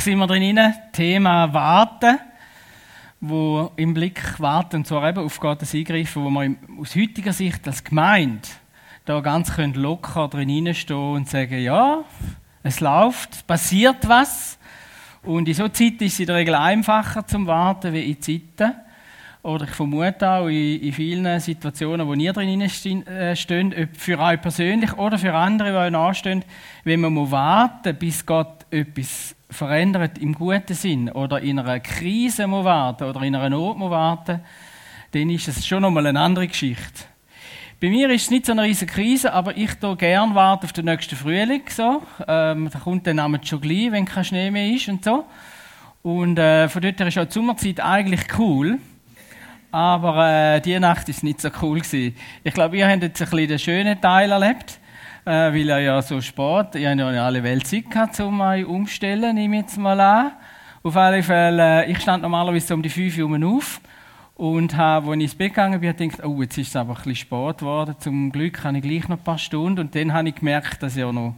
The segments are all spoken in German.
sind wir drin, Thema Warten, wo im Blick warten, und zwar eben auf Gottes Eingreifen, wo wir aus heutiger Sicht als Gemeinde da ganz locker drin stehen und sagen, ja, es läuft, passiert was. Und in so Zeiten ist es in der Regel einfacher zum Warten wie in Zeiten. Oder ich vermute auch in, in vielen Situationen, wo ihr drin äh, steht, ob für euch persönlich oder für andere, die euch nachstehen, wenn man warten bis Gott etwas verändert im guten Sinn oder in einer Krise muss warten oder in einer Not muss warten, dann ist es schon nochmal eine andere Geschichte. Bei mir ist es nicht so eine riesige Krise, aber ich tue gerne auf den nächsten Frühling. So. Ähm, da kommt dann Name schon gleich, wenn kein Schnee mehr ist und so. Und äh, von dort her ist auch die Sommerzeit eigentlich cool. Aber äh, die Nacht ist nicht so cool gewesen. Ich glaube, ihr habt jetzt ein bisschen den schönen Teil erlebt, äh, weil er ja so spät, ihr habt ja alle Welt Zeit gehabt, um euch umzustellen, nehme ich jetzt mal an. Auf alle Fälle, äh, ich stand normalerweise um die 5 Uhr auf und habe, als ich ins Bett gegangen bin, gedacht, oh, jetzt ist es aber ein bisschen spät geworden. Zum Glück habe ich gleich noch ein paar Stunden. Und dann habe ich gemerkt, dass ja noch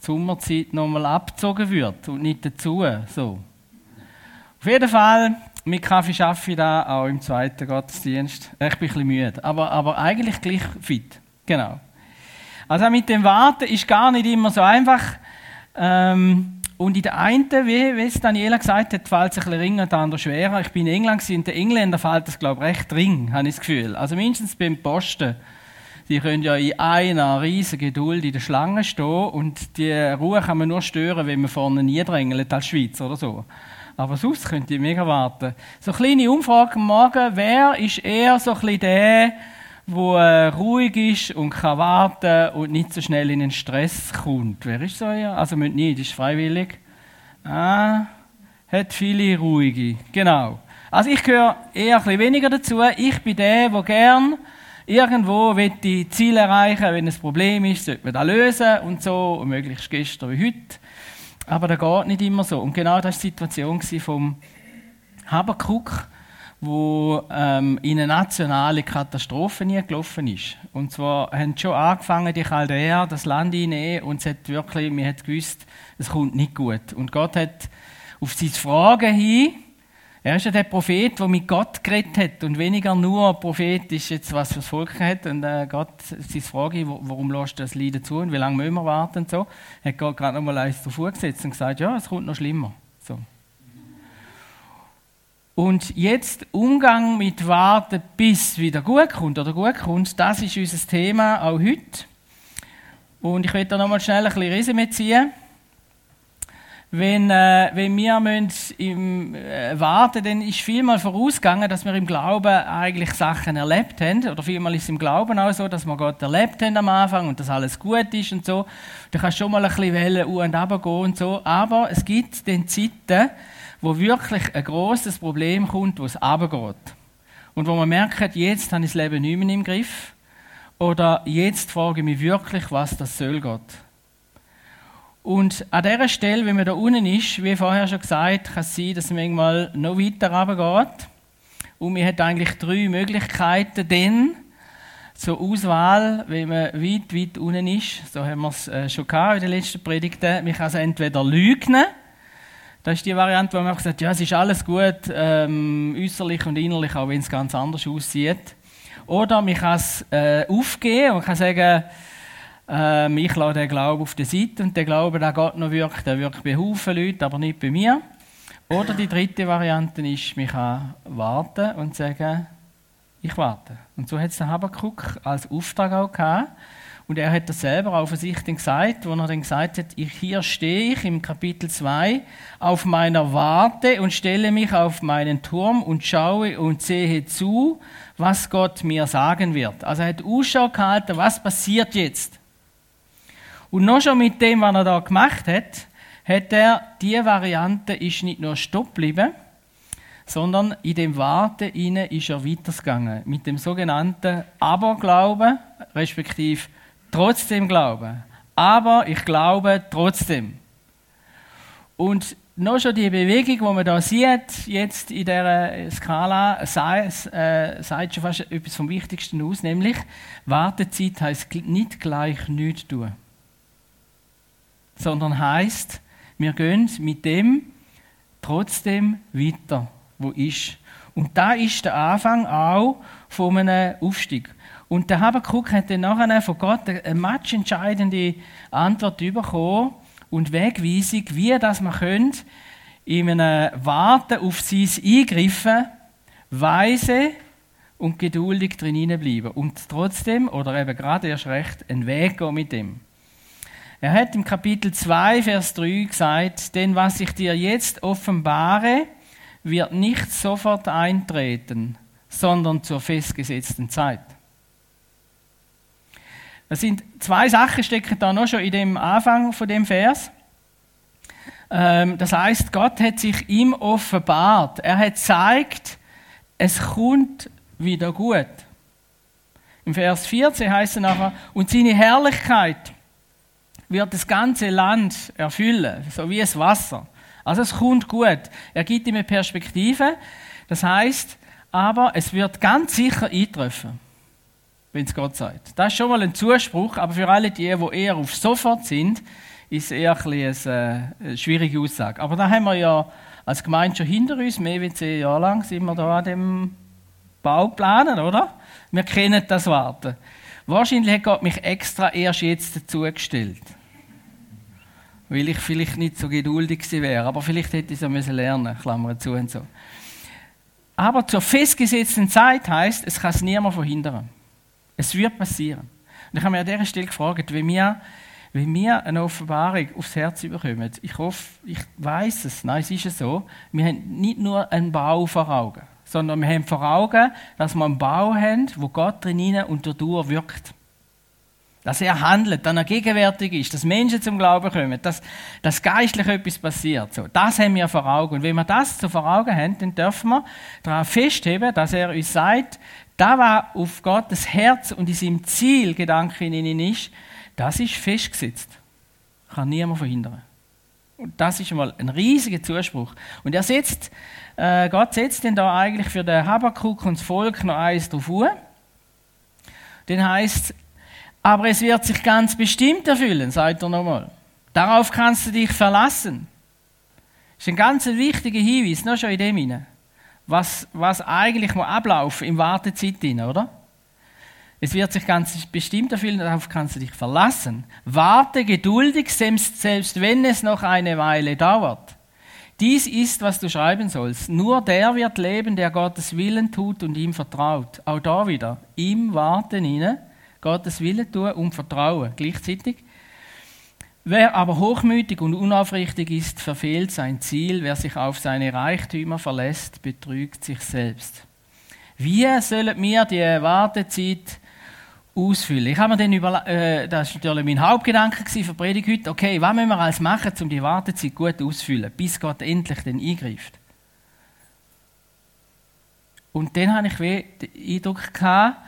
die Sommerzeit nochmal abgezogen wird und nicht dazu. So. Auf jeden Fall, mit Kaffee arbeite ich da, auch im zweiten Gottesdienst. Ich bin ein bisschen müde, aber, aber eigentlich gleich fit. Genau. Also mit dem Warten ist gar nicht immer so einfach. Ähm, und in der einen, wie, wie es Daniela gesagt hat, fällt es ein bisschen ring und der andere schwerer. Ich bin in England und den Engländern fällt das, glaube ich, recht ring, habe ich das Gefühl. Also mindestens beim Posten. Die können ja in einer riesigen Geduld in der Schlange stehen und die Ruhe kann man nur stören, wenn man vorne niedrängelt als Schweizer oder so. Aber sonst könnt ihr mega warten. So eine kleine Umfrage am Morgen. Wer ist eher so ein bisschen der, wo äh, ruhig ist und kann warten und nicht so schnell in den Stress kommt. Wer ist so ja? Also müsst nicht, ist freiwillig. Ah, hat viele ruhige. Genau. Also ich gehöre eher ein weniger dazu. Ich bin der, der gern irgendwo die Ziele erreichen, wenn ein Problem ist, sollte man das lösen und so, und möglichst gestern wie heute. Aber das geht nicht immer so. Und genau das war die Situation vom Habakkuk wo ähm, in eine nationale Katastrophe gelaufen ist. Und zwar haben schon angefangen, die Chaldäer das Land einnehmen und es hat wirklich, man hat gewusst, es kommt nicht gut. Und Gott hat auf seine Fragen hin, er ist ja der Prophet, der mit Gott geredet hat und weniger nur Prophet ist jetzt, was fürs Volk hat. Und äh, Gott, seine Frage, warum lässt du das Leiden zu und wie lange müssen wir warten und so, hat Gott gerade noch mal eins davor gesetzt und gesagt, ja, es kommt noch schlimmer. So. Und jetzt Umgang mit Warten, bis wieder gut kommt oder gut kommt, das ist unser Thema auch heute. Und ich werde da nochmal schnell ein bisschen Resümee ziehen. Wenn, äh, wenn wir im äh, warten, dann ist vielmal vorausgegangen, dass wir im Glauben eigentlich Sachen erlebt haben. Oder vielmal ist es im Glauben auch so, dass wir Gott erlebt haben am Anfang und dass alles gut ist und so. Du kannst schon mal ein bisschen Wellen und runter gehen und so. Aber es gibt dann Zeiten, wo wirklich ein großes Problem kommt, wo es runtergeht. Und wo man merkt, jetzt habe ich das Leben nicht mehr im Griff. Oder jetzt frage ich mich wirklich, was das soll Gott. Und an dieser Stelle, wenn man da unten ist, wie vorher schon gesagt, kann es sein, dass es manchmal noch weiter runtergeht. Und man hat eigentlich drei Möglichkeiten dann zur Auswahl, wenn man weit, weit unten ist. So haben wir es äh, schon gehabt in den letzten Predigten. Man kann es entweder lügen, das ist die Variante, wo man sagt, ja, es ist alles gut, ähm, äußerlich und innerlich, auch wenn es ganz anders aussieht. Oder man kann es äh, aufgeben und kann sagen, äh, ich lasse den Glauben auf der Seite und der Glaube, der Gott noch wirkt, der wirkt bei Haufen Leuten, aber nicht bei mir. Oder die dritte Variante ist, man kann warten und sagen, ich warte. Und so hat es Habakkuk als Auftrag auch gehabt. Und er hat das selber auch für sich gesagt, wo er dann gesagt hat, ich, hier stehe ich im Kapitel 2 auf meiner Warte und stelle mich auf meinen Turm und schaue und sehe zu, was Gott mir sagen wird. Also er hat Ausschau gehalten, was passiert jetzt. Und noch schon mit dem, was er da gemacht hat, hat er, die Variante ist nicht nur stopp geblieben, sondern in dem Warten ist er weitergegangen. Mit dem sogenannten Aberglauben, respektive trotzdem glauben. Aber ich glaube trotzdem. Und noch schon die Bewegung, die man da sieht, jetzt in dieser Skala, äh, sagt schon fast etwas vom Wichtigsten aus, nämlich Wartezeit heißt nicht gleich nichts tun, sondern heißt Wir gehen mit dem trotzdem weiter, wo ist. Und da ist der Anfang auch von einem Aufstieg. Und der Habakkuk hat dann nachher von Gott eine matchentscheidende Antwort bekommen und Wegweisung, wie das man könnte, in einem Warten auf sein Eingreifen weise und geduldig drin bleiben und trotzdem oder eben gerade erst recht einen Weg gehen mit dem. Er hat im Kapitel 2, Vers 3 gesagt, denn was ich dir jetzt offenbare, wird nicht sofort eintreten, sondern zur festgesetzten Zeit. Das sind zwei Sachen stecken da noch schon in dem Anfang von dem Vers. Ähm, das heißt, Gott hat sich ihm offenbart. Er hat gezeigt, es kommt wieder gut. Im Vers 14 heißt es nachher, und seine Herrlichkeit wird das ganze Land erfüllen, so wie es Wasser. Also es kommt gut. Er gibt ihm eine Perspektive. Das heißt, aber es wird ganz sicher eintreffen, wenn es Gott sagt. Das ist schon mal ein Zuspruch, aber für alle die, die eher auf sofort sind, ist eher ein äh, eine schwierige Aussage. Aber da haben wir ja als Gemeinde schon hinter uns, mehr als zehn Jahre lang sind wir da an dem Bau planen, oder? Wir kennen das Warten. Wahrscheinlich hat Gott mich extra erst jetzt dazugestellt. Weil ich vielleicht nicht so geduldig gewesen wäre. Aber vielleicht hätte ich es ja lernen müssen, Klammer zu und so. Aber zur festgesetzten Zeit heißt, es kann es niemand verhindern. Es wird passieren. Und ich habe mir an dieser Stelle gefragt, wie wir, wie wir eine Offenbarung aufs Herz bekommen. Ich hoffe, ich weiß es. Nein, es ist ja so. Wir haben nicht nur einen Bau vor Augen sondern wir haben vor Augen, dass wir einen Bau haben, wo Gott drinnen und dadurch wirkt. Dass er handelt, dass er gegenwärtig ist, dass Menschen zum Glauben kommen, dass, dass geistlich etwas passiert. So, das haben wir vor Augen. Und wenn wir das so vor Augen haben, dann dürfen wir darauf festheben, dass er uns sagt, da war auf Gottes Herz und in seinem Zielgedanke in ihnen ist, das ist festgesetzt. Kann niemand verhindern. Und das ist mal ein riesiger Zuspruch. Und er setzt äh, Gott setzt denn da eigentlich für den Habakkuk und das Volk noch eins drauf an. Dann heißt aber es wird sich ganz bestimmt erfüllen, sagt er nochmal. Darauf kannst du dich verlassen. Das ist ein ganz wichtiger Hinweis, noch schon in dem hinein. Was, was eigentlich mal ablaufen im Wartezeit drin, oder? Es wird sich ganz bestimmt erfüllen, darauf kannst du dich verlassen. Warte geduldig, selbst, selbst wenn es noch eine Weile dauert. Dies ist, was du schreiben sollst. Nur der wird leben, der Gottes Willen tut und ihm vertraut. Auch da wieder. Ihm warten inne, Gottes Willen tun und vertrauen. Gleichzeitig. Wer aber hochmütig und unaufrichtig ist, verfehlt sein Ziel. Wer sich auf seine Reichtümer verlässt, betrügt sich selbst. Wie sollen wir die Wartezeit ausfüllen. Ich habe mir dann über, äh, das war natürlich mein Hauptgedanke für die Predigt heute, okay, was müssen wir alles machen, um die Wartezeit gut auszufüllen, bis Gott endlich dann eingreift. Und dann habe ich den Eindruck gehabt,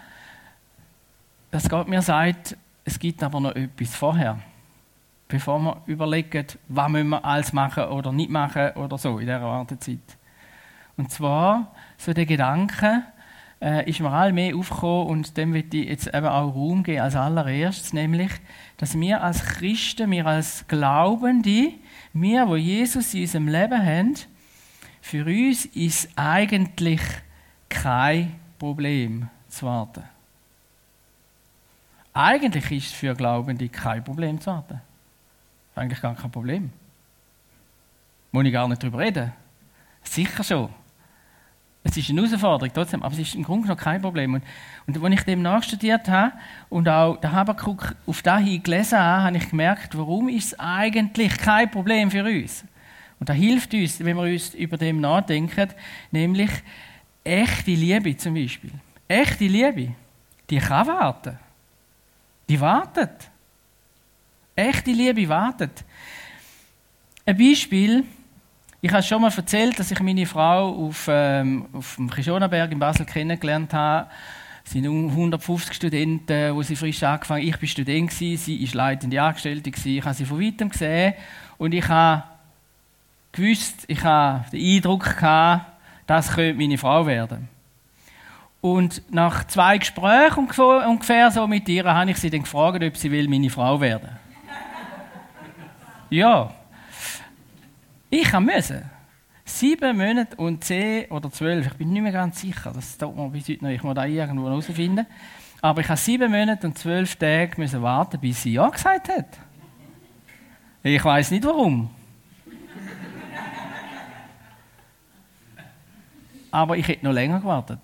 dass Gott mir sagt, es gibt aber noch etwas vorher. Bevor wir überlegen, was müssen wir alles machen oder nicht machen oder so in dieser Wartezeit. Und zwar so der Gedanke, äh, ist mir allmählich aufgekommen und dem wird ich jetzt eben auch Raum geben als allererstes, nämlich, dass wir als Christen, wir als Glaubende, wir, wo Jesus in unserem Leben haben, für uns ist eigentlich kein Problem zu warten. Eigentlich ist es für Glaubende kein Problem zu warten. Eigentlich gar kein Problem. Muss ich gar nicht drüber reden. Sicher schon. Es ist eine Herausforderung trotzdem, aber es ist im Grunde noch kein Problem. Und, und als ich dem nachstudiert habe und auch der Habakkuk auf dahin gelesen habe, habe ich gemerkt, warum ist es eigentlich kein Problem für uns. Und da hilft uns, wenn wir uns über dem nachdenken, nämlich echte Liebe zum Beispiel. Echte Liebe, die kann warten. Die wartet. Echte Liebe wartet. Ein Beispiel, ich habe schon mal erzählt, dass ich meine Frau auf, ähm, auf dem Kischonaberg in Basel kennengelernt habe. Es sind 150 Studenten, wo sie frisch angefangen. Ich war Student, sie war leitende Angestellte. Ich habe sie von weitem gesehen und ich habe gewusst, ich habe den Eindruck gehabt, das könnte meine Frau werden. Und nach zwei Gesprächen ungefähr so mit ihr, habe ich sie dann gefragt, ob sie will meine Frau werden. ja, Ich musste. Sieben Monate und zehn oder zwölf, ich bin nicht mehr ganz sicher, das dauert mir bis heute noch, ich muss da irgendwo herausfinden. Aber ich habe sieben Monate und zwölf Tage müssen warten, bis sie Ja gesagt hat. Ich weiß nicht warum. Aber ich hätte noch länger gewartet.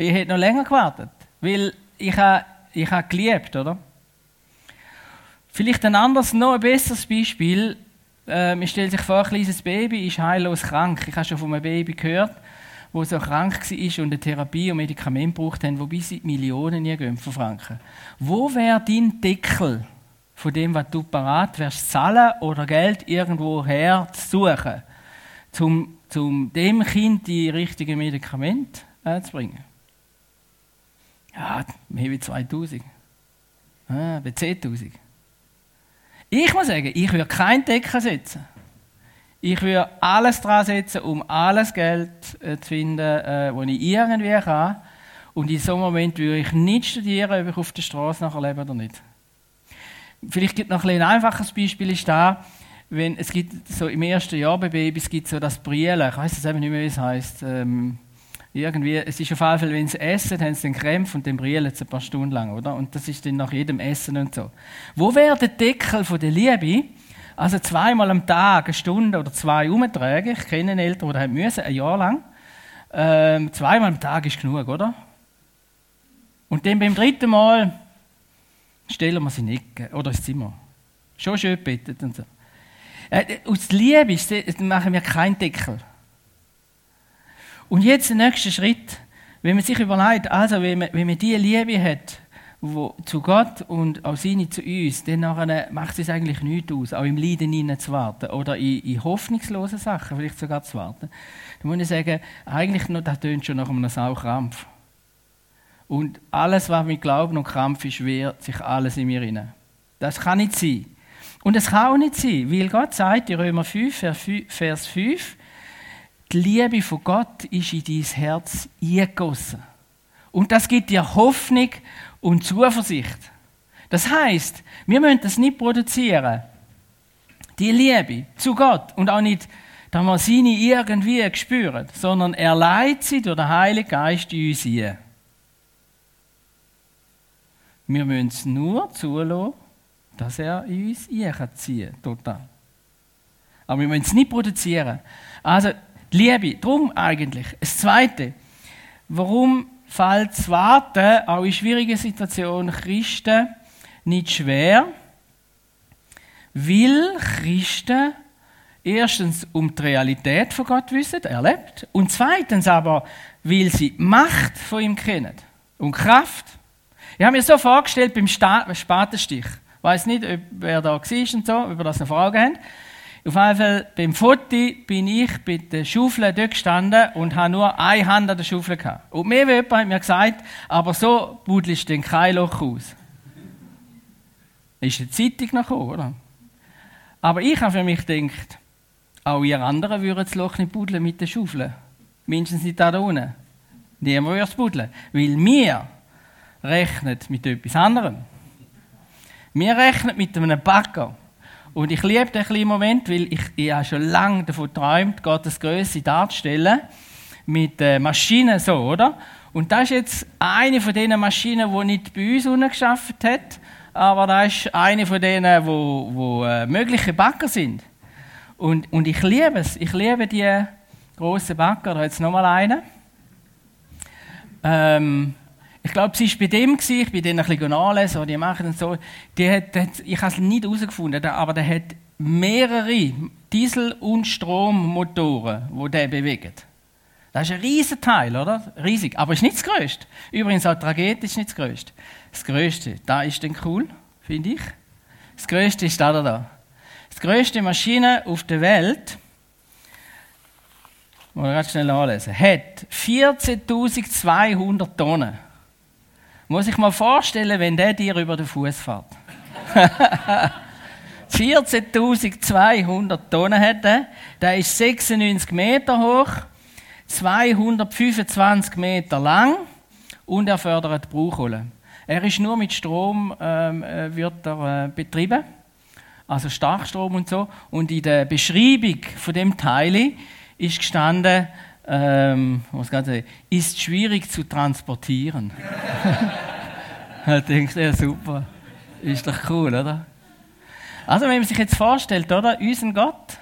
Ich hätte noch länger gewartet, weil ich habe, ich habe geliebt, oder? Vielleicht ein anderes, noch ein besseres Beispiel. Äh, man stellt sich vor, ein kleines Baby ist heillos krank. Ich habe schon von einem Baby gehört, wo so krank war und eine Therapie und Medikamente braucht haben, wobei sie Millionen von Franken. Wo wäre dein Deckel von dem, was du parat wärst, zahlen oder Geld irgendwo her zu suchen, um, um dem Kind die richtigen Medikamente äh, zu bringen? Ja, mehr wie 2000. Ah, bei 10.000. Ich muss sagen, ich würde keinen Deckel setzen. Ich würde alles dran setzen, um alles Geld äh, zu finden, äh, das ich irgendwie kann. Und in so einem Moment würde ich nicht studieren, ob ich auf der Straße nachher lebe oder nicht. Vielleicht gibt es noch ein, ein einfaches Beispiel, ist da, wenn es gibt so im ersten Jahr bei Babys gibt so das Brielen, ich weiß es eben nicht mehr, wie es heißt. Ähm, irgendwie, es ist auf jeden Fall, wenn sie essen, haben sie den Krämpf und den brillen sie ein paar Stunden lang, oder? Und das ist dann nach jedem Essen und so. Wo wäre der Deckel von der Liebe? Also zweimal am Tag eine Stunde oder zwei umtragen. Ich kenne Eltern, die haben müssen, ein Jahr lang. Ähm, zweimal am Tag ist genug, oder? Und dann beim dritten Mal stellen wir sie in Ecke oder ins Zimmer. Schon schön bettet und so. Äh, aus Liebe machen wir keinen Deckel. Und jetzt der nächste Schritt, wenn man sich überlegt, also wenn man, wenn man diese Liebe hat, wo, zu Gott und auch seine zu uns, dann macht es eigentlich nichts aus, auch im Leiden hinein zu warten oder in, in hoffnungslosen Sachen vielleicht sogar zu warten. Dann muss ich sagen, eigentlich noch, das tönt schon nach einem Saukrampf. Und alles, was mit Glauben und Krampf ist, wehrt sich alles in mir hinein. Das kann nicht sein. Und es kann auch nicht sein, weil Gott sagt in Römer 5, Vers 5, die Liebe von Gott ist in dein Herz eingegossen. Und das gibt dir Hoffnung und Zuversicht. Das heißt, wir müssen das nicht produzieren. Die Liebe zu Gott und auch nicht, dass wir nicht irgendwie spüren, sondern er leitet sie durch den Heiligen Geist in uns ein. Wir müssen es nur zulassen, dass er in uns einziehen kann. Total. Aber wir müssen es nicht produzieren. Also, Liebe, darum eigentlich. Das Zweite, warum fällt das Warten auch in schwierigen Situationen Christen nicht schwer? Weil Christen erstens um die Realität von Gott wissen, erlebt, und zweitens aber, weil sie Macht von ihm kennen und Kraft. Ich habe mir so vorgestellt beim Spatenstich. Ich weiß nicht, wer da war und so, ob ihr das noch Fragen habt. Auf jeden Fall, beim Foto bin ich bei der Schaufel dort gestanden und habe nur eine Hand an der Schaufel gehabt. Und mehr wie jemand hat mir gesagt, aber so buddelst du denn kein Loch aus. Ist eine Zeitung noch gekommen, oder? Aber ich habe für mich gedacht, auch ihr anderen würden das Loch nicht buddeln mit der Schaufel. Mindestens nicht da unten. Niemand würde es buddeln. Weil wir rechnen mit etwas anderem. Wir rechnen mit einem Bagger. Und ich liebe den kleinen Moment, weil ich, ich habe schon lange davon geträumt, Gottes Größe darzustellen. Mit äh, Maschinen so, oder? Und das ist jetzt eine von diesen Maschinen, die nicht bei uns geschafft hat, aber das ist eine von denen, wo, wo äh, mögliche Backer sind. Und, und ich liebe es. Ich liebe die grossen Backer. Da jetzt nochmal einen. Ähm, ich glaube, sie war bei dem, ich bin dann ein bisschen nachlesen, die machen und so. Die hat, hat, ich habe es nicht herausgefunden, aber der hat mehrere Diesel- und Strommotoren, die der bewegt. Das ist ein riesiger Teil, oder? Riesig. Aber ist nicht das Größte. Übrigens, auch die Tragete ist nicht das Größte. Das Größte, da ist dann cool, finde ich. Das Größte ist da, da, da. Das größte Maschine auf der Welt, muss ich ganz schnell nachlesen, hat 14.200 Tonnen. Muss ich mal vorstellen, wenn der dir über den Fuß fährt. 14.200 Tonnen hat er. Der ist 96 Meter hoch, 225 Meter lang und er fördert Bruchkohle. Er ist nur mit Strom ähm, äh, wird er, äh, betrieben. also Starkstrom und so. Und in der Beschreibung von dem Teil ist gestanden, ähm, was sagen, ist schwierig zu transportieren. da denkst du, ja super, ist doch cool, oder? Also wenn man sich jetzt vorstellt, oder, unseren Gott,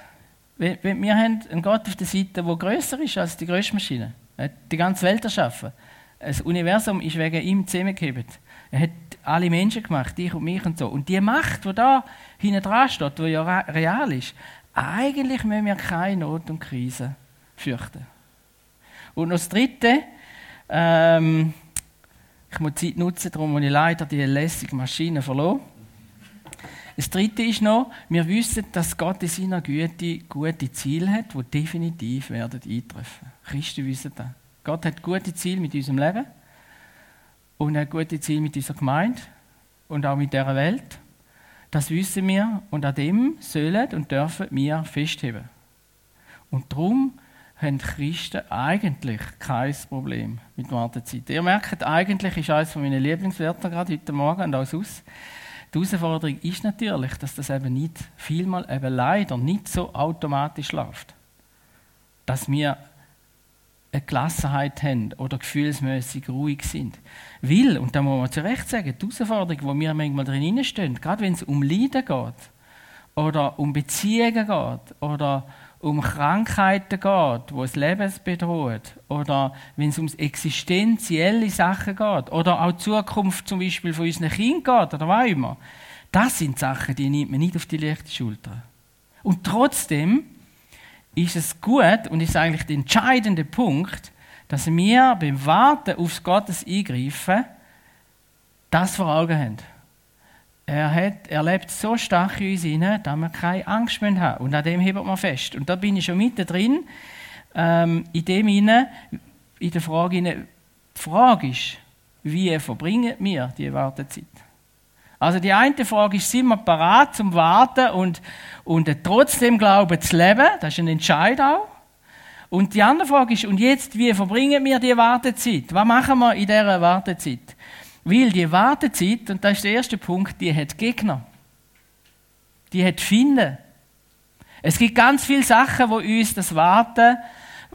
wir, wir haben einen Gott auf der Seite, der größer ist als die größte Maschine. Er hat die ganze Welt erschaffen. Das Universum ist wegen ihm zusammengehebt. Er hat alle Menschen gemacht, dich und mich und so. Und die Macht, die da hinten dran steht, die ja real ist, eigentlich müssen wir keine Not und Krise fürchten. Und noch das Dritte, ähm, ich muss Zeit nutzen, darum muss ich leider die lässige Maschine verloren. Das Dritte ist noch, wir wissen, dass Gott in seiner Güte gute Ziele hat, die definitiv werden eintreffen. Christen wissen das. Gott hat gute Ziele mit unserem Leben und er hat gute Ziele mit unserer Gemeinde und auch mit dieser Welt. Das wissen wir und an dem sollen und dürfen wir festheben. Und darum haben Christen eigentlich kein Problem mit Wartezeit. Ihr merkt, eigentlich ist eines meiner Lieblingswörter gerade heute Morgen und auch sonst. Die Herausforderung ist natürlich, dass das eben nicht, vielmal eben leider nicht so automatisch läuft. Dass wir eine Gelassenheit haben oder gefühlsmäßig ruhig sind. Weil, und da muss man zu Recht sagen, die Herausforderung, wo wir manchmal drin stehen, gerade wenn es um Leiden geht, oder um Beziehungen geht, oder um Krankheiten geht, wo es Leben bedroht, oder wenn es um existenzielle Sachen geht, oder auch die Zukunft zum Beispiel von unseren Kindern geht, oder was immer, das sind Sachen, die nimmt man nicht auf die leichte Schulter. Und trotzdem ist es gut und ist eigentlich der entscheidende Punkt, dass wir beim Warten aufs Gottes Eingreifen das vor Augen haben. Er, hat, er lebt so stark in uns hinein, dass wir keine Angst mehr haben. Und an dem heben wir fest. Und da bin ich schon mittendrin, ähm, in dem hinein, in der Frage die Frage ist, wie verbringen wir die Wartezeit? Also die eine Frage ist, sind wir parat zum Warten und, und trotzdem Glauben zu leben? Das ist ein Entscheid auch. Und die andere Frage ist, und jetzt, wie verbringen wir die Wartezeit? Was machen wir in dieser Wartezeit? Weil die Wartezeit, und das ist der erste Punkt, die hat Gegner. Die hat Finden. Es gibt ganz viele Sachen, wo uns das Warten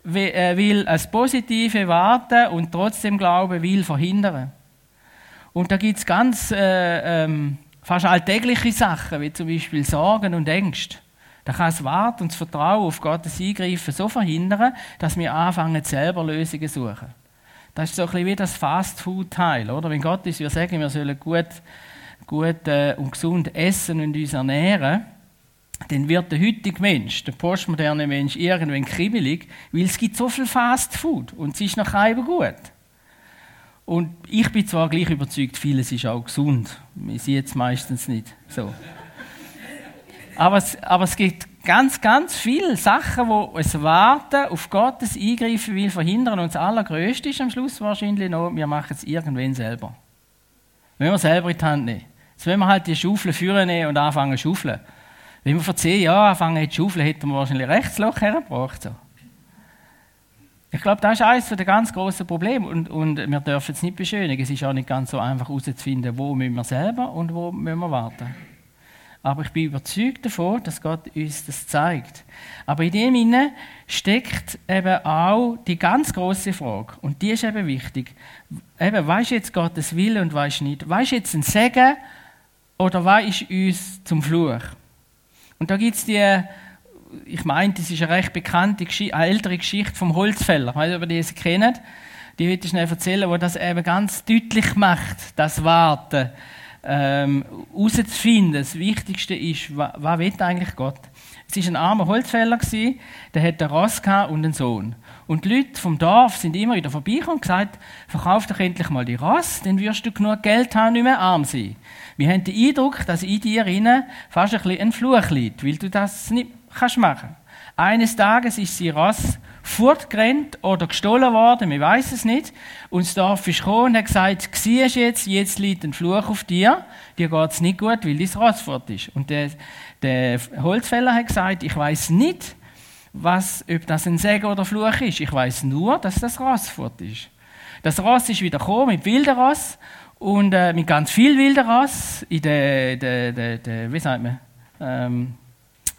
äh, will, als positive Warten und trotzdem Glauben will verhindern. Und da gibt es ganz äh, ähm, fast alltägliche Sachen, wie zum Beispiel Sorgen und Ängste. Da kann das Warten und das Vertrauen auf Gottes Eingreifen so verhindern, dass wir anfangen, selber Lösungen zu suchen. Das ist so ein bisschen wie das Fast-Food-Teil, oder? Wenn Gott uns wir sagen, wir sollen gut, gut äh, und gesund essen und uns ernähren, dann wird der heutige Mensch, der postmoderne Mensch, irgendwann kribbelig, weil es gibt so viel Fast-Food und es ist noch keinem gut. Und ich bin zwar gleich überzeugt, vieles ist auch gesund. Wir sehen es meistens nicht so. Aber es, aber es gibt ganz, ganz viele Sachen, wo es Warten auf Gottes Eingreifen will verhindern. Und das Allergrößte ist am Schluss wahrscheinlich noch, wir machen es irgendwann selber. Wenn wir selber in die Hand nehmen. Jetzt wenn wir halt die Schaufel führen und anfangen zu schaufeln. Wenn wir vor zehn Jahren anfangen zu schaufeln, hätten wir wahrscheinlich Rechtsloch hergebracht. Ich glaube, das ist eines der ganz großen Probleme und, und wir dürfen es nicht beschönigen. Es ist auch nicht ganz so einfach herauszufinden, wo müssen wir selber und wo müssen wir warten. Aber ich bin überzeugt davon, dass Gott uns das zeigt. Aber in dem inne steckt eben auch die ganz große Frage und die ist eben wichtig. Eben, was ist jetzt Gottes Wille und was ist nicht? Was ist jetzt ein Segen oder was uns zum Fluch? Und da gibt es die ich meine, das ist eine recht bekannte, eine ältere Geschichte vom Holzfäller. Ich weiß nicht, ob ihr die kennt. Die würde ich schnell erzählen, wo das eben ganz deutlich macht, das Warten. Ähm, das Wichtigste ist, was, was will eigentlich Gott? Es war ein armer Holzfäller, der hatte ein Ross und einen Sohn. Und die Leute vom Dorf sind immer wieder vorbeigekommen und gesagt, verkauf doch endlich mal die Ross, dann wirst du genug Geld haben, nicht mehr arm sein. Wir haben den Eindruck, dass in dir fast ein, bisschen ein Fluch liegt, weil du das nicht kannst machen. Eines Tages ist sie Ross fortgerannt oder gestohlen worden, wir weiß es nicht. Und das Dorf ist gekommen und hat gesagt, siehst jetzt, jetzt liegt ein Fluch auf dir, dir geht es nicht gut, weil dein Ross fort ist. Und der, der Holzfäller hat gesagt, ich weiß nicht, was, ob das ein Segen oder Fluch ist. Ich weiß nur, dass das Ross fort ist. Das Ross ist wieder gekommen mit wilden Ross und äh, mit ganz viel wilden Ross in der, der, der, der wie sagt man, ähm,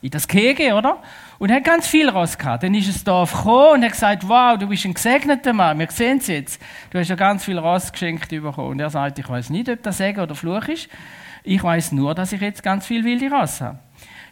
in das Kege, oder? Und er hat ganz viel Ross gehabt. Dann ist es Dorf gekommen und hat gesagt, wow, du bist ein gesegneter Mann, wir sehen es jetzt. Du hast ja ganz viel Ross geschenkt bekommen. Und er sagt, ich weiß nicht, ob das Segen oder Fluch ist. Ich weiß nur, dass ich jetzt ganz viel wilde Ross habe.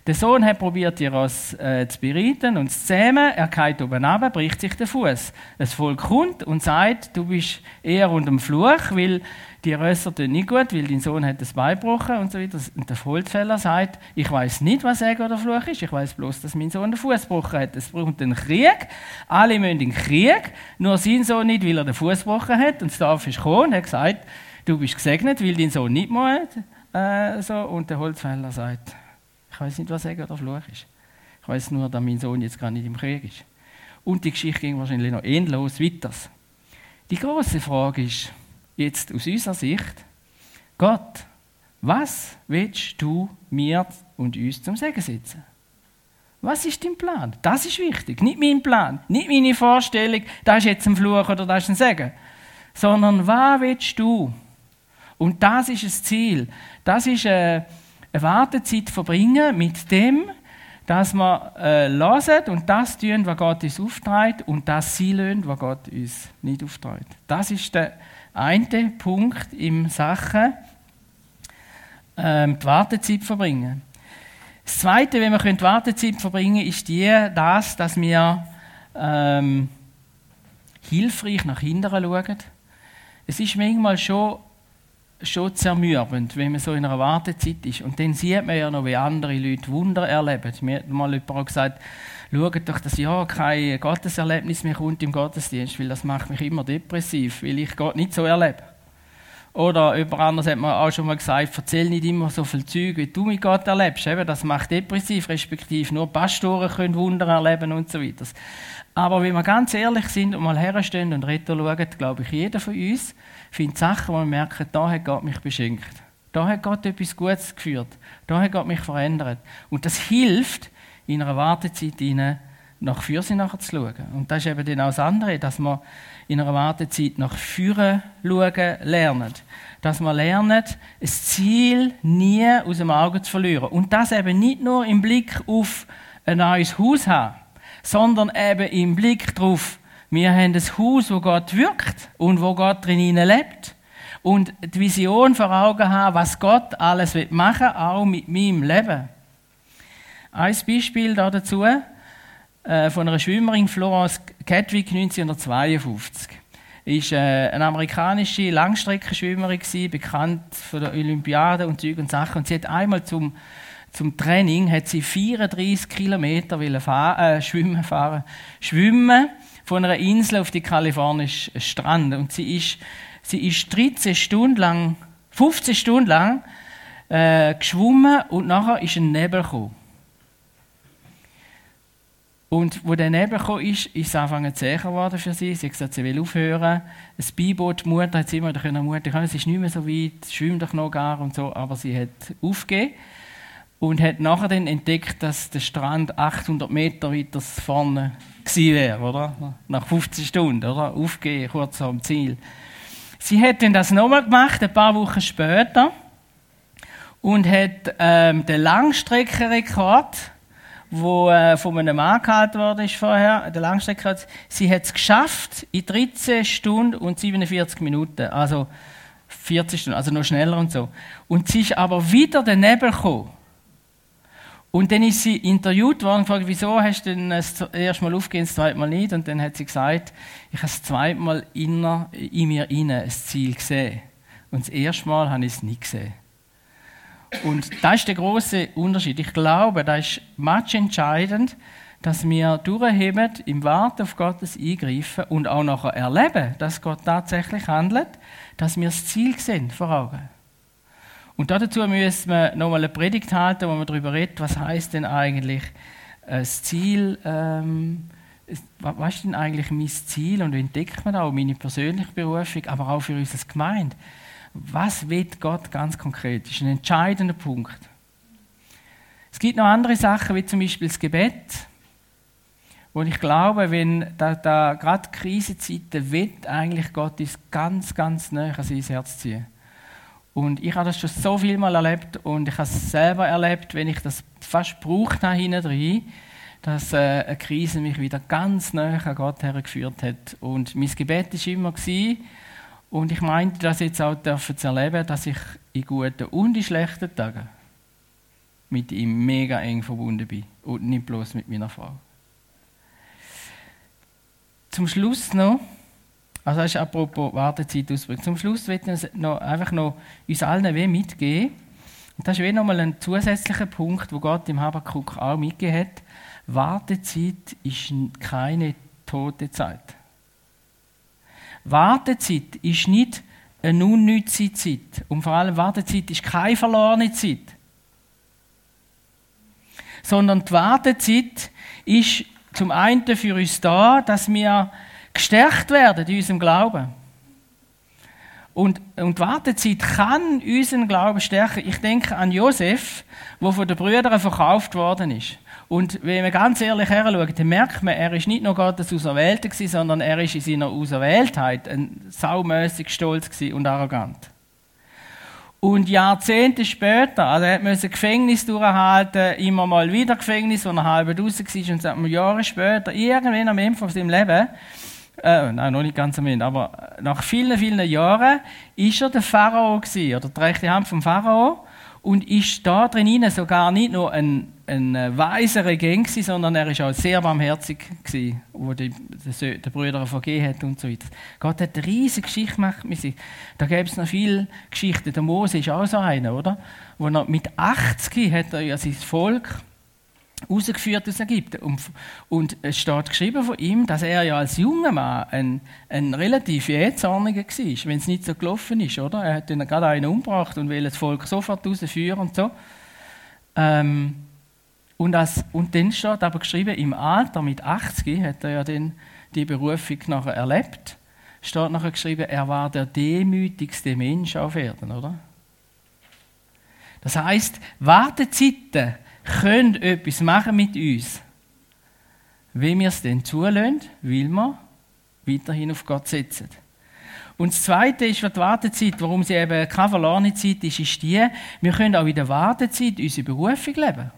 Der Sohn hat probiert, die Ross äh, zu bereiten und zu zähmen. Er geht oben runter, bricht sich den Fuß. Das Volk kommt und sagt, du bist eher unter dem Fluch, weil die Rösser tun nicht gut, weil dein Sohn hat das Bein gebrochen und so weiter. Und der Holzfäller sagt, ich weiß nicht, was Segen oder Fluch ist. Ich weiß bloß, dass mein Sohn den Fuß gebrochen hat. Es braucht einen Krieg. Alle müssen in den Krieg. Nur sein Sohn nicht, weil er den Fuß gebrochen hat. Und das Dorf ist gekommen und hat gesagt, du bist gesegnet, weil dein Sohn nicht muss. Äh, so. Und der Holzfäller sagt, ich weiß nicht, was Segen oder Fluch ist. Ich weiß nur, dass mein Sohn jetzt gar nicht im Krieg ist. Und die Geschichte ging wahrscheinlich noch endlos weiter. Die große Frage ist jetzt aus unserer Sicht: Gott, was willst du mir und uns zum Segen setzen? Was ist dein Plan? Das ist wichtig. Nicht mein Plan, nicht meine Vorstellung, das ist jetzt ein Fluch oder das ist ein Segen. Sondern was willst du? Und das ist das Ziel. Das ist äh, eine Wartezeit verbringen mit dem, dass wir äh, und das tun, was Gott uns aufträgt und das sie lösen, was Gott uns nicht aufträgt. Das ist der eine Punkt im Sachen ähm, die Wartezeit verbringen. Das Zweite, wenn wir die Wartezeit verbringen ist die, das, dass wir ähm, hilfreich nach hinten schauen. Es ist manchmal schon schon zermürbend, wenn man so in einer Wartezeit ist. Und dann sieht man ja noch, wie andere Leute Wunder erleben. Mir hat mal jemand gesagt, schaut doch, dass ja kein Gotteserlebnis mehr kommt im Gottesdienst, weil das macht mich immer depressiv, weil ich Gott nicht so erlebe. Oder jemand anderes hat mir auch schon mal gesagt, erzähl nicht immer so viel Zeug, wie du mit Gott erlebst. Eben, das macht depressiv, respektive nur Pastoren können Wunder erleben und so weiter. Aber wenn wir ganz ehrlich sind und mal herstehen und reden schauen, glaube ich, jeder von uns findet Sachen, wo wir merken, da hat Gott mich beschenkt. Da hat Gott etwas Gutes geführt. Da hat Gott mich verändert. Und das hilft, in einer Wartezeit hinein nach Fürse nachher zu schauen. Und das ist eben dann auch das andere, dass wir in einer Wartezeit nach Führen schauen lernen. Dass wir lernen, das Ziel nie aus dem Auge zu verlieren. Und das eben nicht nur im Blick auf ein neues Haus haben, sondern eben im Blick darauf, wir haben ein Haus, wo Gott wirkt und wo Gott drin lebt. Und die Vision vor Augen haben, was Gott alles machen will, auch mit meinem Leben. Ein Beispiel dazu äh, von einer Schwimmerin, Florence Catwick, 1952. Ist äh, eine amerikanische Langstreckenschwimmerin bekannt für die Olympiade und Zeug und Sachen. Und sie hat einmal zum zum Training hat sie 34 Kilometer fahren, äh, schwimmen fahren, schwimmen von einer Insel auf die kalifornische Strand. Und sie ist, sie ist 13 Stunden lang, 15 Stunden lang äh, geschwommen und nachher ist ein Nebel gekommen. Und wo der Nebel kam, ist, ist es anfangen zäher geworden für sie. Sie hat gesagt, sie will aufhören. Ein Beiboot, die Mutter hat sie immer der Mutter es ist nicht mehr so weit, schwimm doch noch gar und so. Aber sie hat aufgegeben und hat nachher dann entdeckt, dass der Strand 800 Meter weiter vorne wäre, oder? Nach 15 Stunden, oder? Aufgehen, kurz am Ziel. Sie hat dann das nochmal gemacht, ein paar Wochen später, und hat ähm, den Langstreckenrekord, wo äh, von einem Mann gehalten worden ist vorher, der Langstreckenrekord, sie hat es geschafft in 13 Stunden und 47 Minuten, also 40 Stunden, also noch schneller und so. Und sie ist aber wieder daneben gekommen. Und dann ist sie interviewt worden und gefragt, wieso hast du denn das erste Mal aufgegeben, das zweite Mal nicht? Und dann hat sie gesagt, ich habe das zweite Mal in, mir inne ein Ziel gesehen. Und das erste Mal habe ich es nicht gesehen. Und das ist der große Unterschied. Ich glaube, das ist match entscheidend, dass wir durchheben, im Warten auf Gottes Eingreifen und auch nachher erleben, dass Gott tatsächlich handelt, dass wir das Ziel sehen vor Augen. Und dazu müssen wir nochmal eine Predigt halten, wo man darüber redet, was heißt denn eigentlich äh, das Ziel, ähm, was ist denn eigentlich mein Ziel und wie entdeckt man auch meine persönliche Berufung, aber auch für uns als Gemeinde. Was will Gott ganz konkret? Das ist ein entscheidender Punkt. Es gibt noch andere Sachen, wie zum Beispiel das Gebet, wo ich glaube, wenn da, da gerade Krisenzeiten wird eigentlich Gott uns ganz, ganz nah an sein Herz ziehen. Und ich habe das schon so viel Mal erlebt und ich habe es selber erlebt, wenn ich das fast gebraucht habe hinten dass äh, eine Krise mich wieder ganz nah an Gott hergeführt hat. Und mein Gebet war immer, und ich meinte das jetzt auch zu erleben, dass ich in guten und in schlechten Tagen mit ihm mega eng verbunden bin und nicht bloß mit meiner Frau. Zum Schluss noch, also das ist apropos Wartezeit ausbringen. Zum Schluss möchte ich noch, einfach noch uns allen weh mitgeben. Und das ist wie nochmal ein zusätzlicher Punkt, wo Gott im Habakkuk auch mitgegeben hat. Wartezeit ist keine tote Zeit. Wartezeit ist nicht eine unnütze Zeit. Und vor allem Wartezeit ist keine verlorene Zeit. Sondern die Wartezeit ist zum einen für uns da, dass wir gestärkt werden in unserem Glauben. Und, und die Wartezeit kann unseren Glauben stärken. Ich denke an Josef, der von den Brüdern verkauft worden ist. Und wenn wir ganz ehrlich heranschauen, dann merkt man, er ist nicht nur Gottes Auserwählter gewesen, sondern er ist in seiner Auserwähltheit ein saumässig stolz und arrogant. Und Jahrzehnte später, also er musste Gefängnis durchhalten, immer mal wieder Gefängnis, wo er halb raus war, und sagt Jahre später, irgendwann am Ende von seinem Leben, äh, nein, noch nicht ganz am Ende, aber nach vielen, vielen Jahren, ist er der Pharao gewesen, oder die rechte Hand vom Pharao, und ist da drin sogar nicht nur ein, ein weiser Regent gewesen, sondern er ist auch sehr barmherzig gewesen, wo die, die, die Brüder vergeben hat und so weiter. Gott hat eine riesige Geschichte gemacht mit sich. Da gäbe es noch viele Geschichten. Der Mose ist auch so einer, oder? Wo er mit 80 hat er ja sein Volk rausgeführt aus Ägypten. Und, und, es steht geschrieben von ihm, dass er ja als junger Mann ein, ein relativ jähzorniger war, wenn es nicht so gelaufen ist, oder? Er hat dann gerade einen umgebracht und will das Volk sofort rausführen und so. Ähm, und, als, und dann steht aber geschrieben, im Alter mit 80 hat er ja dann die Berufung nachher erlebt. Steht nachher geschrieben, er war der demütigste Mensch auf Erden, oder? Das heißt, Wartezeiten können etwas machen mit uns. Wenn wir es dann zulassen, will wir weiterhin auf Gott setzen. Und das Zweite ist, die Wartezeit, warum sie eben keine verlorene Zeit ist, ist die, wir können auch in der Wartezeit unsere Berufung leben.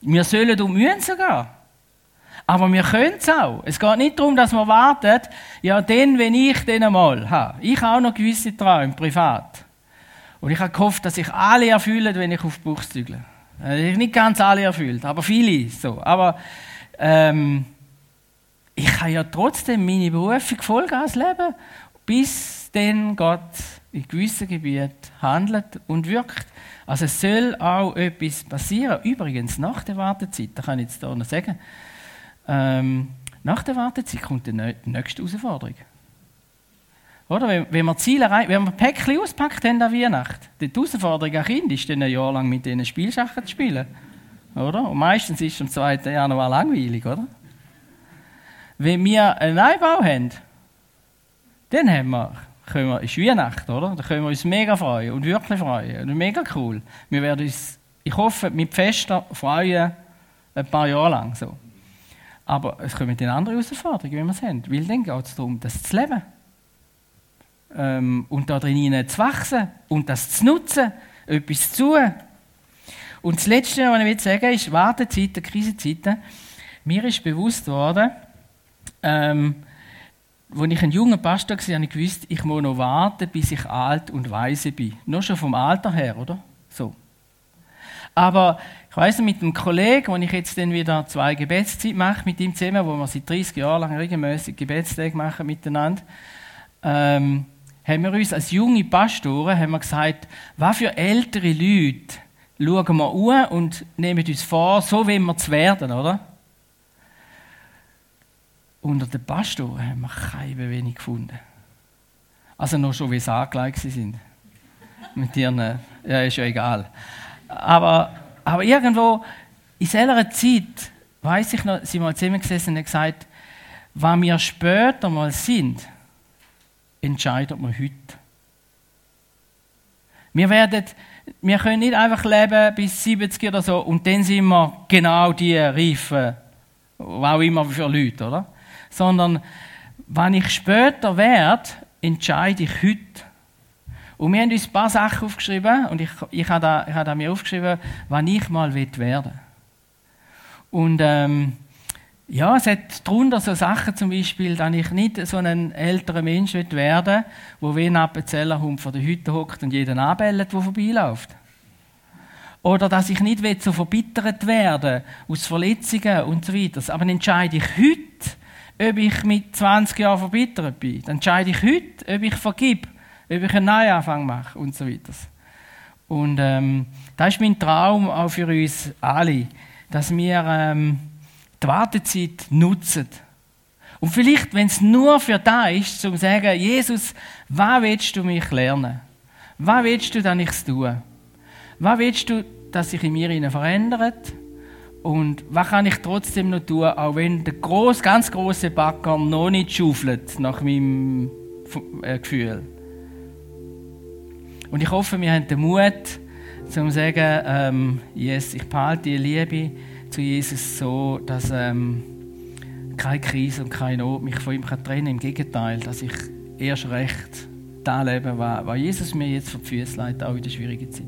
Wir sollen um mühen sogar. Aber wir können es auch. Es geht nicht darum, dass wir warten, ja, dann, wenn ich den einmal habe. Ich habe auch noch gewisse Träume, privat. Und ich habe gehofft, dass sich alle erfüllen, wenn ich auf die Buch zügle. Äh, nicht ganz alle erfüllt, aber viele so. Aber ähm, ich kann ja trotzdem meine Berufung Vollgas leben, bis dann Gott in gewissen Gebieten handelt und wirkt. Also es soll auch etwas passieren. Übrigens, nach der Wartezeit, da kann ich jetzt hier noch sagen, ähm, nach der Wartezeit kommt die nächste Herausforderung. Oder? Wenn, wir Ziele wenn wir Päckchen auspackt haben an Weihnachten, die Herausforderung an Kind ist dann ein Jahr lang mit diesen Spielsachen zu spielen. Oder? Und meistens ist es zweiten Jahr noch langweilig, oder? Wenn wir einen Einbau haben, dann haben wir, können wir, ist Weihnachten, oder? Da können wir uns mega freuen und wirklich freuen. Und mega cool. Wir werden uns, ich hoffe, mit Festen freuen, ein paar Jahre lang. So. Aber es kommen dann andere Herausforderungen, wenn wir es haben. Weil dann geht es darum, das zu leben ähm, und da drin zu wachsen und das zu nutzen, etwas zu tun. Und das Letzte, was ich will sagen ist, Wartezeiten, Krisenzeiten. Mir ist bewusst worden, ähm, als ich ein junger Pastor war, habe ich gewusst, ich muss noch warten, bis ich alt und weise bin. Nur schon vom Alter her, oder? So. Aber ich weiss mit einem Kollegen, wo ich jetzt dann wieder zwei Gebetszeit mache mit ihm zusammen, wo wir seit 30 Jahren lang regelmäßig Gebetstage machen miteinander, ähm, haben wir uns als junge Pastoren haben wir gesagt, was für ältere Leute schauen wir an und nehmen uns vor, so wollen wir zu werden, oder? Unter den Pastoren haben wir keine wenig gefunden. Also noch schon, wie sie angelegt sind. Mit ihren, ja, ist ja egal. Aber, aber irgendwo in selber Zeit, weiß ich noch, sind wir zusammengesessen und haben gesagt, was wir später mal sind, entscheidet man heute. Wir, werden, wir können nicht einfach leben bis 70 oder so und dann sind wir genau die Reifen, was auch immer für Leute, oder? Sondern, wenn ich später werde, entscheide ich heute. Und wir haben uns ein paar Sachen aufgeschrieben und ich, ich habe da, ich habe da mir aufgeschrieben, was ich mal werden will. Und ähm, ja, es hat darunter so Sachen zum Beispiel, dass ich nicht so ein älterer Mensch werden will, der wie ein Appenzellerhund vor der Hütte hockt und jeden anbellet, der vorbeiläuft. Oder dass ich nicht so verbittert werden aus Verletzungen und so weiter. Aber dann entscheide ich heute, ob ich mit 20 Jahren verbittert bin. Dann entscheide ich heute, ob ich vergib, ob ich einen Neuanfang mache und so weiter. Und ähm, das ist mein Traum auch für uns alle, dass wir ähm, die Wartezeit nutzen. Und vielleicht, wenn es nur für da ist, zum zu sagen, Jesus, was willst du mich lernen? Was willst du, dass ich es tue? Was willst du, dass sich in mir verändert? Und was kann ich trotzdem noch tun, auch wenn der groß, ganz große Backer noch nicht schaufelt, nach meinem äh, Gefühl? Und ich hoffe, wir haben den Mut, zu sagen, ähm, yes, ich behalte die Liebe zu Jesus so, dass ähm, keine Krise und keine Not mich von ihm trennen kann. Im Gegenteil, dass ich erst recht da lebe, was, Jesus mir jetzt vor die Füße leitet, auch in der schwierigen Zeit.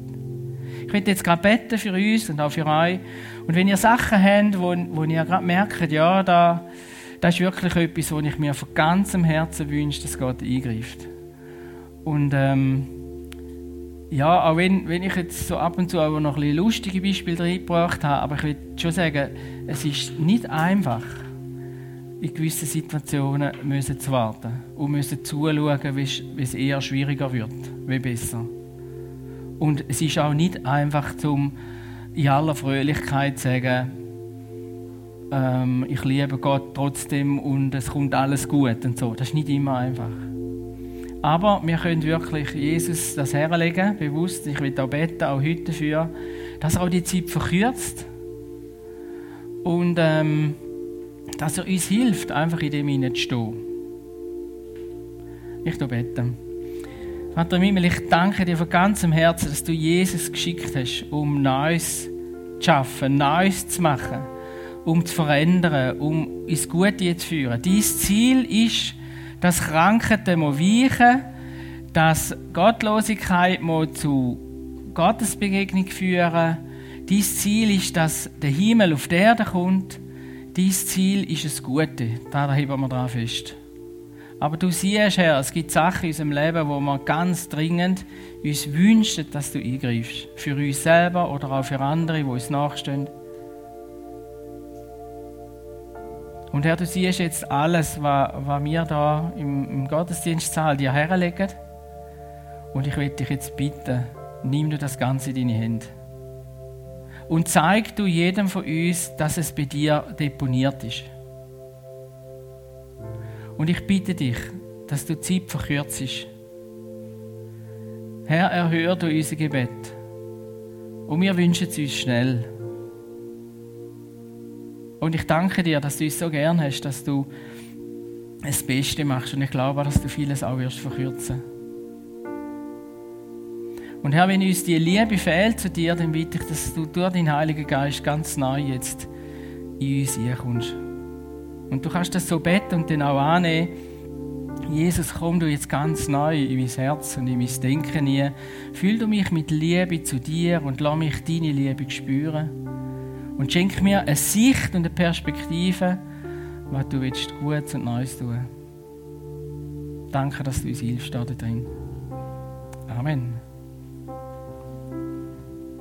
Ich möchte jetzt gerade beten für uns und auch für euch. Und wenn ihr Sachen habt, wo, wo ihr gerade merkt, ja, da, das ist wirklich etwas, was ich mir von ganzem Herzen wünsche, dass Gott eingreift. Und ähm, ja, auch wenn, wenn ich jetzt so ab und zu auch noch ein lustige Beispiele reingebracht habe, aber ich will schon sagen, es ist nicht einfach, in gewissen Situationen müssen zu warten und müssen zuschauen, wie es eher schwieriger wird, wie besser. Und es ist auch nicht einfach, zum in aller Fröhlichkeit zu sagen, ähm, ich liebe Gott trotzdem und es kommt alles gut und so. Das ist nicht immer einfach. Aber wir können wirklich Jesus das herlegen, bewusst. Ich will auch beten, auch heute dafür, dass er auch die Zeit verkürzt und ähm, dass er uns hilft, einfach in dem hineinzustehen. Ich bete. Vater im Himmel, ich danke dir von ganzem Herzen, dass du Jesus geschickt hast, um Neues zu schaffen, Neues zu machen, um zu verändern, um ins Gute zu führen. Dein Ziel ist, dass Krankheiten weichen dass Gottlosigkeit zu Gottesbegegnung führen Dein Ziel ist, dass der Himmel auf die Erde kommt. Dein Ziel ist das Gute. Da heben wir dran fest. Aber du siehst, Herr, es gibt Sachen in unserem Leben, wo wir ganz dringend uns wünschen, dass du eingreifst. Für uns selber oder auch für andere, die uns nachstehen. Und Herr, du siehst jetzt alles, was, was wir da im, im Gottesdienstsaal dir herlegen. Und ich will dich jetzt bitten, nimm du das Ganze in deine Hände. Und zeig du jedem von uns, dass es bei dir deponiert ist. Und ich bitte dich, dass du Zeit verkürzt. Herr, erhöre du unser Gebet. Und wir wünschen es uns schnell. Und ich danke dir, dass du uns so gern hast, dass du das Beste machst. Und ich glaube, dass du vieles auch wirst verkürzen. Und Herr, wenn uns die Liebe fehlt zu dir, dann bitte ich, dass du durch deinen Heiligen Geist ganz neu jetzt in uns hineinkommst. Und du kannst das so beten und dann auch annehmen. Jesus, komm du jetzt ganz neu in mein Herz und in mein Denken hinein. Fühl du mich mit Liebe zu dir und lass mich deine Liebe spüren. Und schenk mir eine Sicht und eine Perspektive, was du willst Gutes und Neues tun. Danke, dass du uns hilfst da drin. Amen.